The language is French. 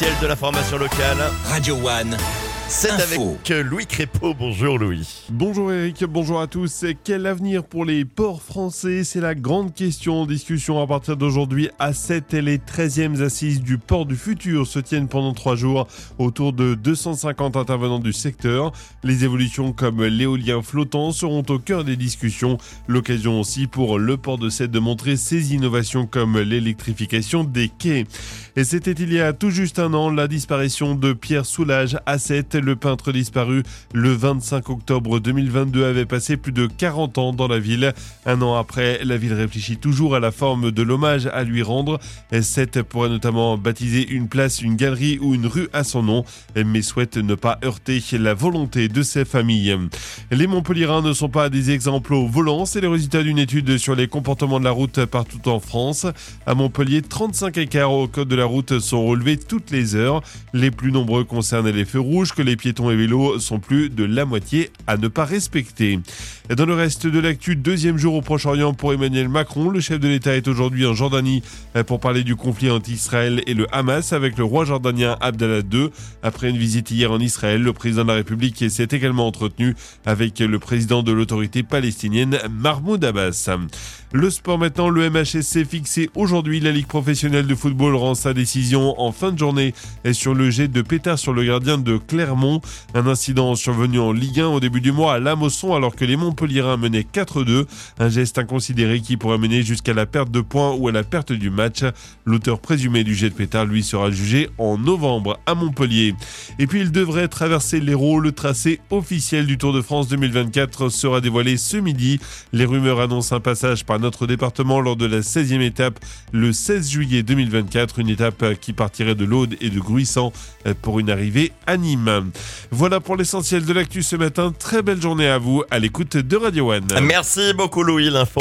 l'essentiel de l'information locale. Radio One. C'est avec Louis Crépeau. Bonjour Louis. Bonjour Eric, bonjour à tous. Quel avenir pour les ports français? C'est la grande question en discussion à partir d'aujourd'hui à 7 et les 13e assises du port du futur se tiennent pendant trois jours autour de 250 intervenants du secteur. Les évolutions comme l'éolien flottant seront au cœur des discussions. L'occasion aussi pour le port de Sète de montrer ses innovations comme l'électrification des quais. Et c'était il y a tout juste un an la disparition de Pierre Soulage Sète. Le peintre disparu le 25 octobre 2022 avait passé plus de 40 ans dans la ville. Un an après, la ville réfléchit toujours à la forme de l'hommage à lui rendre. Sète pourrait notamment baptiser une place, une galerie ou une rue à son nom, mais souhaite ne pas heurter la volonté de ses familles. Les Montpellierins ne sont pas des exemples au volant, c'est le résultat d'une étude sur les comportements de la route partout en France. À Montpellier, 35 écarts au code de la route sont relevés toutes les heures. Les plus nombreux concernent les feux rouges que les piétons et vélos sont plus de la moitié à ne pas respecter. Dans le reste de l'actu, deuxième jour au Proche-Orient pour Emmanuel Macron. Le chef de l'État est aujourd'hui en Jordanie pour parler du conflit entre Israël et le Hamas avec le roi jordanien Abdallah II. Après une visite hier en Israël, le président de la République s'est également entretenu avec le président de l'autorité palestinienne Mahmoud Abbas. Le sport maintenant, le MHSC fixé aujourd'hui. La Ligue professionnelle de football rend sa décision en fin de journée et sur le jet de pétard sur le gardien de Clermont. Un incident survenu en Ligue 1 au début du mois à Lamosson alors que les Montpellierins menaient 4-2. Un geste inconsidéré qui pourrait mener jusqu'à la perte de points ou à la perte du match. L'auteur présumé du jet de pétard, lui, sera jugé en novembre à Montpellier. Et puis il devrait traverser l'Hérault. Le tracé officiel du Tour de France 2024 sera dévoilé ce midi. Les rumeurs annoncent un passage par notre département lors de la 16e étape le 16 juillet 2024. Une étape qui partirait de l'Aude et de Gruissant pour une arrivée à Nîmes. Voilà pour l'essentiel de l'actu ce matin. Très belle journée à vous à l'écoute de Radio One. Merci beaucoup Louis. L'info.